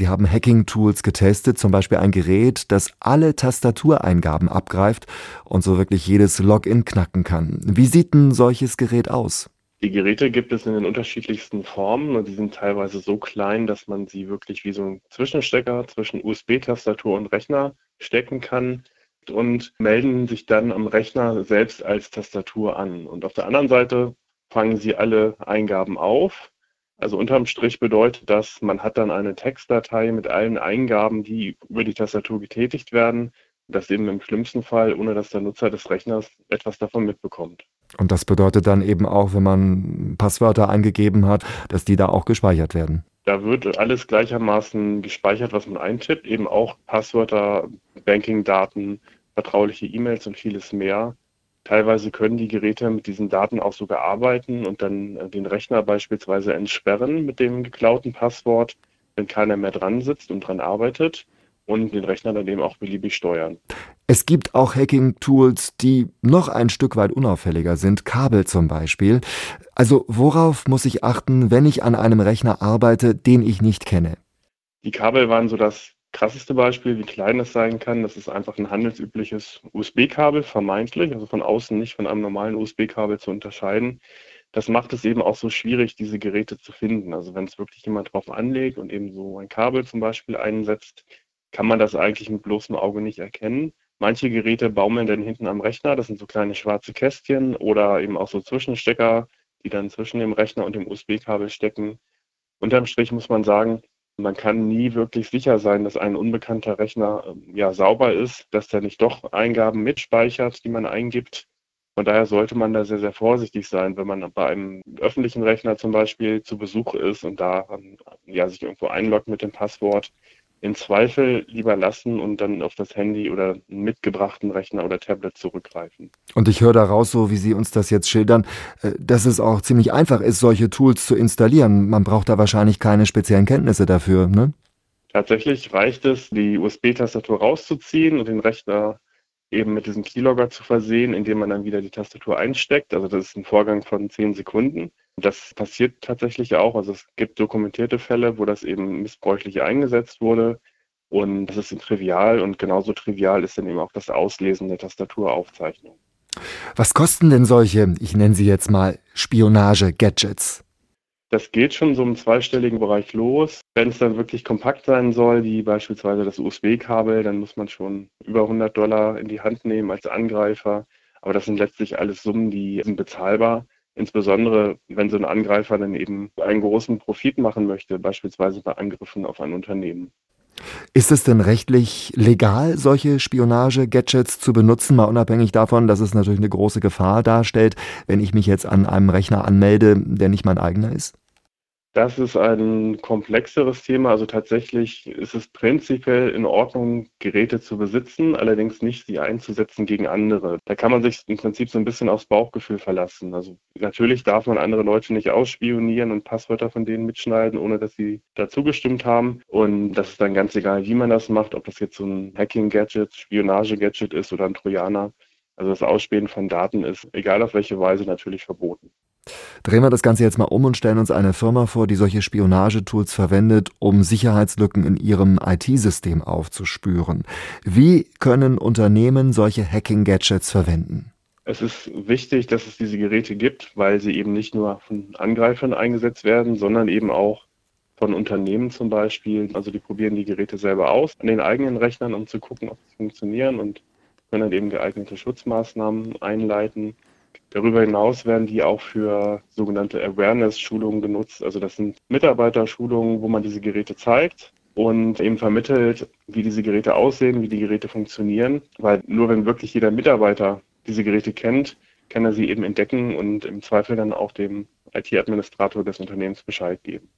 Sie haben Hacking-Tools getestet, zum Beispiel ein Gerät, das alle Tastatureingaben abgreift und so wirklich jedes Login knacken kann. Wie sieht ein solches Gerät aus? Die Geräte gibt es in den unterschiedlichsten Formen und die sind teilweise so klein, dass man sie wirklich wie so ein Zwischenstecker zwischen USB-Tastatur und Rechner stecken kann und melden sich dann am Rechner selbst als Tastatur an. Und auf der anderen Seite fangen sie alle Eingaben auf. Also unterm Strich bedeutet das, man hat dann eine Textdatei mit allen Eingaben, die über die Tastatur getätigt werden. Das eben im schlimmsten Fall, ohne dass der Nutzer des Rechners etwas davon mitbekommt. Und das bedeutet dann eben auch, wenn man Passwörter eingegeben hat, dass die da auch gespeichert werden. Da wird alles gleichermaßen gespeichert, was man eintippt, eben auch Passwörter, Bankingdaten, vertrauliche E-Mails und vieles mehr. Teilweise können die Geräte mit diesen Daten auch sogar arbeiten und dann äh, den Rechner beispielsweise entsperren mit dem geklauten Passwort, wenn keiner mehr dran sitzt und dran arbeitet und den Rechner dann eben auch beliebig steuern. Es gibt auch Hacking-Tools, die noch ein Stück weit unauffälliger sind, Kabel zum Beispiel. Also worauf muss ich achten, wenn ich an einem Rechner arbeite, den ich nicht kenne? Die Kabel waren so das krasseste Beispiel, wie klein es sein kann. Das ist einfach ein handelsübliches USB-Kabel, vermeintlich, also von außen nicht von einem normalen USB-Kabel zu unterscheiden. Das macht es eben auch so schwierig, diese Geräte zu finden. Also wenn es wirklich jemand drauf anlegt und eben so ein Kabel zum Beispiel einsetzt, kann man das eigentlich mit bloßem Auge nicht erkennen. Manche Geräte baumeln dann hinten am Rechner, das sind so kleine schwarze Kästchen oder eben auch so Zwischenstecker, die dann zwischen dem Rechner und dem USB-Kabel stecken. Unterm Strich muss man sagen, man kann nie wirklich sicher sein, dass ein unbekannter Rechner ähm, ja sauber ist, dass der nicht doch Eingaben mitspeichert, die man eingibt. Von daher sollte man da sehr, sehr vorsichtig sein, wenn man bei einem öffentlichen Rechner zum Beispiel zu Besuch ist und da ähm, ja, sich irgendwo einloggt mit dem Passwort im Zweifel lieber lassen und dann auf das Handy oder einen mitgebrachten Rechner oder Tablet zurückgreifen. Und ich höre daraus, so wie Sie uns das jetzt schildern, äh, dass es auch ziemlich einfach ist, solche Tools zu installieren. Man braucht da wahrscheinlich keine speziellen Kenntnisse dafür, ne? Tatsächlich reicht es, die USB-Tastatur rauszuziehen und den Rechner eben mit diesem Keylogger zu versehen, indem man dann wieder die Tastatur einsteckt. Also das ist ein Vorgang von zehn Sekunden. Das passiert tatsächlich auch. Also es gibt dokumentierte Fälle, wo das eben missbräuchlich eingesetzt wurde. Und das ist trivial und genauso trivial ist dann eben auch das Auslesen der Tastaturaufzeichnung. Was kosten denn solche, ich nenne sie jetzt mal Spionage-Gadgets? Das geht schon so im zweistelligen Bereich los. Wenn es dann wirklich kompakt sein soll, wie beispielsweise das USB-Kabel, dann muss man schon über 100 Dollar in die Hand nehmen als Angreifer. Aber das sind letztlich alles Summen, die sind bezahlbar. Insbesondere, wenn so ein Angreifer dann eben einen großen Profit machen möchte, beispielsweise bei Angriffen auf ein Unternehmen. Ist es denn rechtlich legal, solche Spionage-Gadgets zu benutzen, mal unabhängig davon, dass es natürlich eine große Gefahr darstellt, wenn ich mich jetzt an einem Rechner anmelde, der nicht mein eigener ist? Das ist ein komplexeres Thema. Also tatsächlich ist es prinzipiell in Ordnung, Geräte zu besitzen, allerdings nicht sie einzusetzen gegen andere. Da kann man sich im Prinzip so ein bisschen aufs Bauchgefühl verlassen. Also natürlich darf man andere Leute nicht ausspionieren und Passwörter von denen mitschneiden, ohne dass sie dazu gestimmt haben. Und das ist dann ganz egal, wie man das macht, ob das jetzt so ein Hacking-Gadget, Spionage-Gadget ist oder ein Trojaner. Also das Ausspähen von Daten ist, egal auf welche Weise, natürlich verboten. Drehen wir das Ganze jetzt mal um und stellen uns eine Firma vor, die solche Spionagetools verwendet, um Sicherheitslücken in ihrem IT-System aufzuspüren. Wie können Unternehmen solche Hacking-Gadgets verwenden? Es ist wichtig, dass es diese Geräte gibt, weil sie eben nicht nur von Angreifern eingesetzt werden, sondern eben auch von Unternehmen zum Beispiel. Also die probieren die Geräte selber aus an den eigenen Rechnern, um zu gucken, ob sie funktionieren und können dann eben geeignete Schutzmaßnahmen einleiten. Darüber hinaus werden die auch für sogenannte Awareness-Schulungen genutzt. Also das sind Mitarbeiterschulungen, wo man diese Geräte zeigt und eben vermittelt, wie diese Geräte aussehen, wie die Geräte funktionieren. Weil nur wenn wirklich jeder Mitarbeiter diese Geräte kennt, kann er sie eben entdecken und im Zweifel dann auch dem IT-Administrator des Unternehmens Bescheid geben.